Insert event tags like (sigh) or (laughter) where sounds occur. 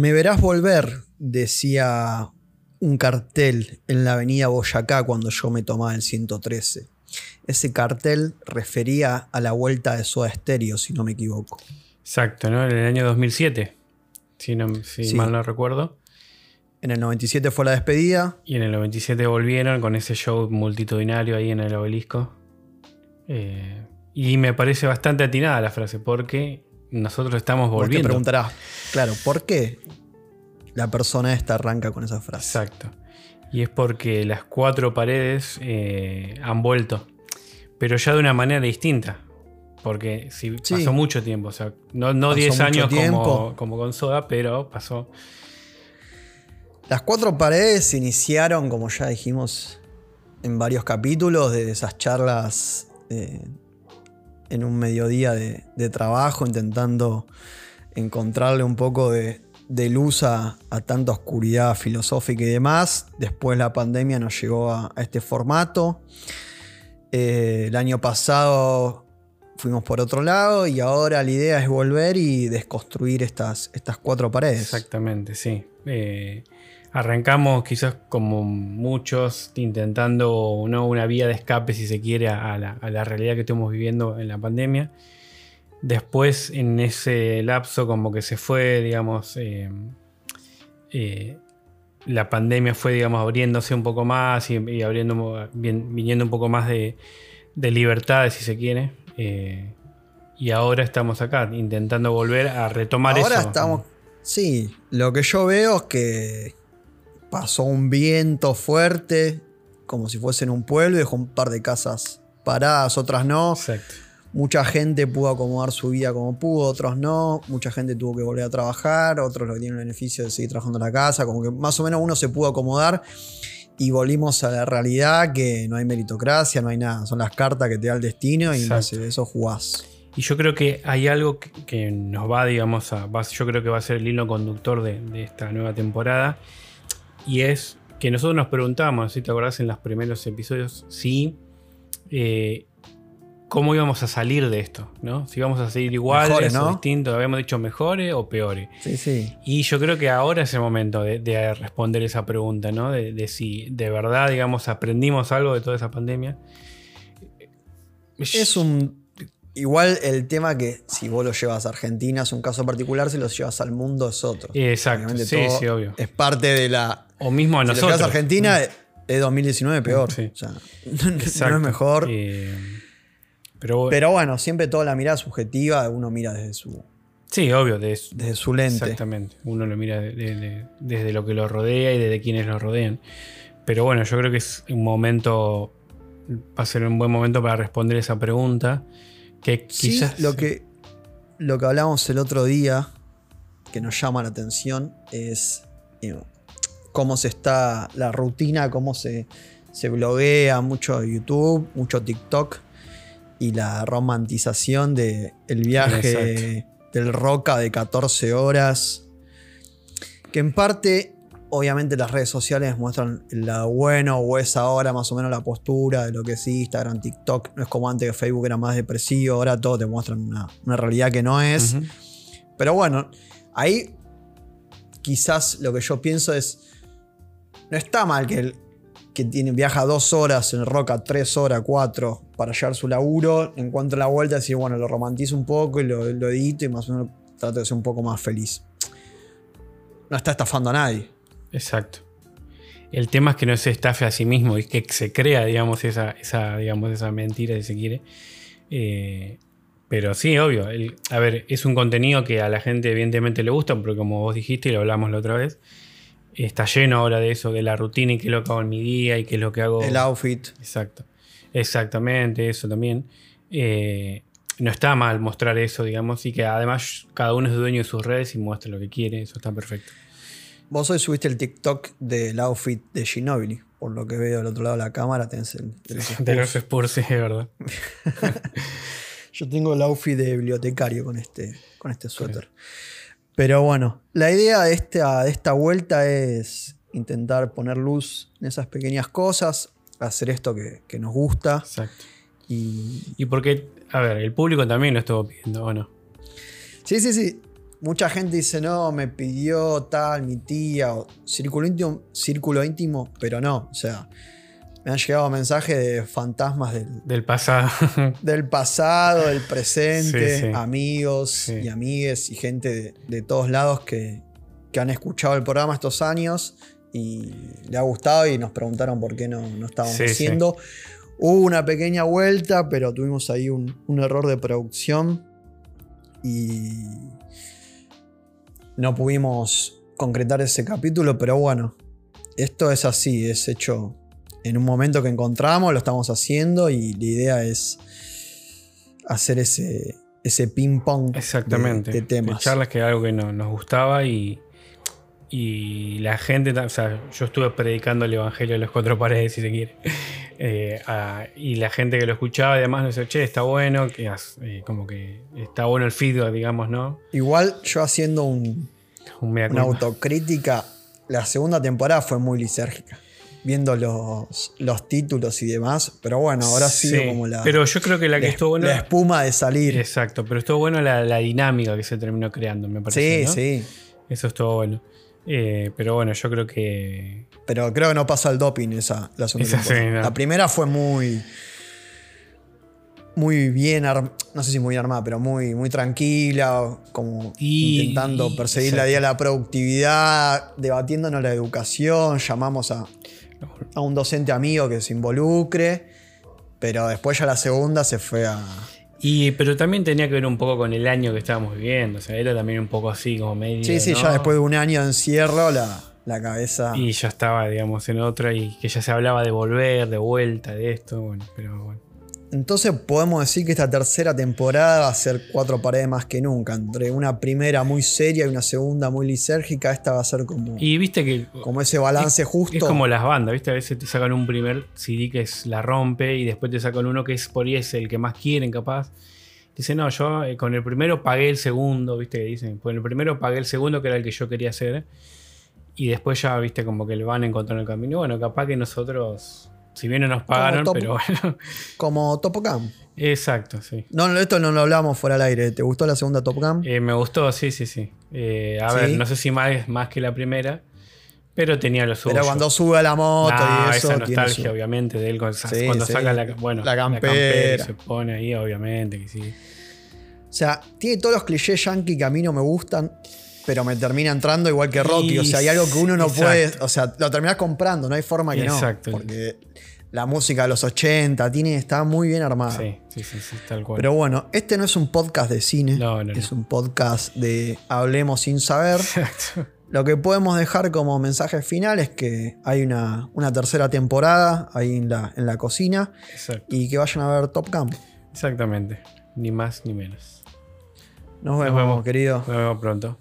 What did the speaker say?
Me verás volver, decía un cartel en la avenida Boyacá cuando yo me tomaba el 113. Ese cartel refería a la vuelta de Soda Stereo, si no me equivoco. Exacto, ¿no? En el año 2007, si, no, si Sí. mal no recuerdo. En el 97 fue la despedida. Y en el 97 volvieron con ese show multitudinario ahí en el obelisco. Eh, y me parece bastante atinada la frase, porque nosotros estamos Vos te volviendo. preguntarás, claro, ¿por qué la persona esta arranca con esa frase? Exacto. Y es porque las cuatro paredes eh, han vuelto, pero ya de una manera distinta. Porque si Sí. pasó mucho tiempo, o sea, no, no Pasó 10 mucho años como, como con Soda, pero pasó. Las cuatro paredes se iniciaron, como ya dijimos en varios capítulos, de esas charlas eh, en un mediodía de, trabajo, intentando encontrarle un poco de, luz a, a tanta oscuridad filosófica y demás. Después la pandemia nos llegó a, a este formato. Eh, el año pasado fuimos por otro lado y ahora la idea es volver y desconstruir estas, estas cuatro paredes. Exactamente, sí. Eh, arrancamos quizás como muchos intentando ¿no? una vía de escape, si se quiere, a la, a la realidad que estamos viviendo en la pandemia. Después, en ese lapso, como que se fue, digamos, eh, eh, la pandemia fue, digamos, abriéndose un poco más y, y abriendo, vin- viniendo un poco más de, de libertades, si se quiere. Eh, y ahora estamos acá, intentando volver a retomar Ahora eso. estamos. Sí, lo que yo veo es que pasó un viento fuerte, como si fuese en un pueblo, y dejó un par de casas paradas, otras no. Exacto. Mucha gente pudo acomodar su vida como pudo, otros no. Mucha gente tuvo que volver a trabajar, otros lo que tienen el beneficio de seguir trabajando en la casa. Como que más o menos uno se pudo acomodar y volvimos a la realidad que no hay meritocracia, no hay nada. Son las cartas que te da el destino y base a eso jugás. Y yo creo que hay algo que, que nos va, digamos, a. va- yo creo que va a ser el hilo conductor de, de esta nueva temporada. Y es que nosotros nos preguntamos, si te acordás en los primeros episodios, si. eh, cómo íbamos a salir de esto, ¿no? Si íbamos a seguir iguales Mejores, o ¿no? distintos, habíamos dicho mejores o peores. Sí, sí. Y yo creo que ahora es el momento de, de responder esa pregunta, ¿no? De, de si de verdad, digamos, aprendimos algo de toda esa pandemia. Es un. Igual el tema que si vos lo llevas a Argentina es un caso particular, si lo llevas al mundo es otro. Exacto, Obviamente sí, todo sí, obvio. Es parte de la. O mismo a Si nosotros. a Argentina es 2019 peor. Sí. O sea, (laughs) no es mejor. Eh, pero bueno, Pero bueno, siempre toda la mirada subjetiva, uno mira desde su, sí, obvio, de, desde su lente. exactamente. Uno lo mira de- de- de- desde lo que lo rodea y desde quienes lo rodean. Pero bueno, yo creo que es un momento, va a ser un buen momento para responder esa pregunta. Que Sí, quizás. lo que, lo que hablamos el otro día, que nos llama la atención, es you know, cómo se está la rutina, cómo se, se bloguea mucho YouTube, mucho TikTok y la romantización del el viaje del Roca de 14 horas. Que en parte, obviamente, las redes sociales muestran lado bueno o es ahora más o menos la postura de lo que es Instagram, TikTok. No es como antes que Facebook era más depresivo, ahora todo te muestran una, una realidad que no es. Pero bueno, ahí quizás lo que yo pienso es. No está mal que, el, que tiene, viaja dos horas en Roca, tres horas, cuatro, para llegar a su laburo. Encuentra la vuelta y bueno, lo romantizo un poco y lo, edito y más o menos trato de ser un poco más feliz. No está estafando a nadie. Exacto. El tema es que no se estafe a sí mismo y que se crea, digamos, esa, esa, digamos, esa mentira, si se quiere. Eh, pero sí, obvio. el- a ver, es un contenido que a la gente evidentemente le gusta, porque como vos dijiste y lo hablamos la otra vez, está lleno ahora de eso, de la rutina y qué es lo que hago en mi día y qué es lo que hago. El outfit. Exacto. Exactamente, eso también. Eh, no está mal mostrar eso, digamos, y que además cada uno es dueño de sus redes y muestra lo que quiere, eso está perfecto. Vos hoy subiste el TikTok del outfit de Ginobili. Por lo que veo del otro lado de la cámara, tenés el. de los De los Spurs. Es verdad. (laughs) Yo tengo el outfit de bibliotecario con este, con este suéter. Pero bueno, la idea de esta, de esta vuelta es intentar poner luz en esas pequeñas cosas, hacer esto que, que nos gusta. Exacto. Y Y porque, a ver, el público también lo estuvo pidiendo, ¿o no? sí, sí, sí. mucha gente dice, no, me pidió tal, mi tía, o círculo íntimo, círculo íntimo, pero no. O sea, me han llegado mensajes de fantasmas del, Del pasado. (laughs) del pasado, del presente, Sí, sí. amigos Sí. y amigues y gente de, de todos lados que, que han escuchado el programa estos años y le ha gustado y nos preguntaron por qué no, no estábamos haciendo. Hubo una pequeña vuelta, pero tuvimos ahí un, un error de producción y no pudimos concretar ese capítulo, pero bueno, esto es así, es hecho en un momento que encontramos, lo estamos haciendo y la idea es hacer ese, ese ping-pong de- Exactamente. de, temas. charlas que era algo que no- nos gustaba y, y la gente, o sea, yo estuve predicando el evangelio de las cuatro paredes, si se quiere. (laughs) Eh, a- y la gente que lo escuchaba y demás nos decía, che, está bueno, que eh, como que está bueno el feedback, digamos, ¿no? Igual yo haciendo un, Un mea una autocrítica, la segunda temporada fue muy lisérgica. Viendo los, los títulos y demás, pero bueno, ahora ha sido Sí, como la, Pero yo creo que la que la- estuvo buena. la espuma de salir. Exacto, pero estuvo bueno la, la dinámica que se terminó creando, me sí, parece. ¿no? sí. Eso estuvo bueno. Eh, pero bueno, yo creo que. Pero creo que no pasa el doping esa, la segunda Esa sí, temporada. no. La primera fue muy. Muy bien armada. No sé si muy bien armada, pero muy, muy tranquila. Como Y- intentando perseguir la idea de la productividad, debatiéndonos la educación. Llamamos a, a un docente amigo que se involucre. Pero después ya la segunda se fue a. Y, pero también tenía que ver un poco con el año que estábamos viviendo. O sea, era también un poco así, como medio. Sí, sí, ¿no? ya después de un año de encierro, la, la cabeza. Y ya estaba, digamos, en otra y que ya se hablaba de volver, de vuelta, de esto. Bueno, pero bueno. Entonces podemos decir que esta tercera temporada va a ser cuatro paredes más que nunca. Entre una primera muy seria y una segunda muy lisérgica, esta va a ser como, Y viste que. como ese balance justo. Es como las bandas, ¿viste? A veces te sacan un primer CD que es la rompe y después te sacan uno que es por ahí es el que más quieren, capaz. Dice, no, yo eh, con el primero pagué el segundo, ¿viste? Que dicen, con el primero pagué el segundo que era el que yo quería hacer. Y después ya, ¿viste? Como que le van encontrando el camino. Bueno, capaz que nosotros, si bien no nos pagaron, top. pero bueno. (laughs) Como Top Gun. Exacto, sí. No, esto no lo hablamos fuera al aire. ¿Te gustó la segunda Top Gun? Eh, me gustó, sí, sí, sí. Eh, a ¿Sí? ver, no sé si más, más que la primera, pero tenía lo suyo. Pero cuando sube a la moto y eso. esa nostalgia, su- obviamente, de él cuando, Sí, cuando sí. saca la, bueno, La campera. y se pone ahí, obviamente, que sí. O sea, tiene todos los clichés yankee que a mí no me gustan. Pero me termina entrando igual que Rocky. Y- O sea, hay algo que uno no exacto. puede. O sea, lo terminás comprando, no hay forma que Exacto. no. Porque la música de los 80 tiene, está muy bien armada. Sí, sí, sí, sí, tal cual. Pero bueno, este no es un podcast de cine, No, no, es no. un podcast de Hablemos sin saber. Exacto. Lo que podemos dejar como mensaje final es que hay una, una tercera temporada ahí en la, en la cocina Exacto. y que vayan a ver Top Gun. Exactamente. Ni más ni menos. Nos vemos, vemos. querido. Nos vemos pronto.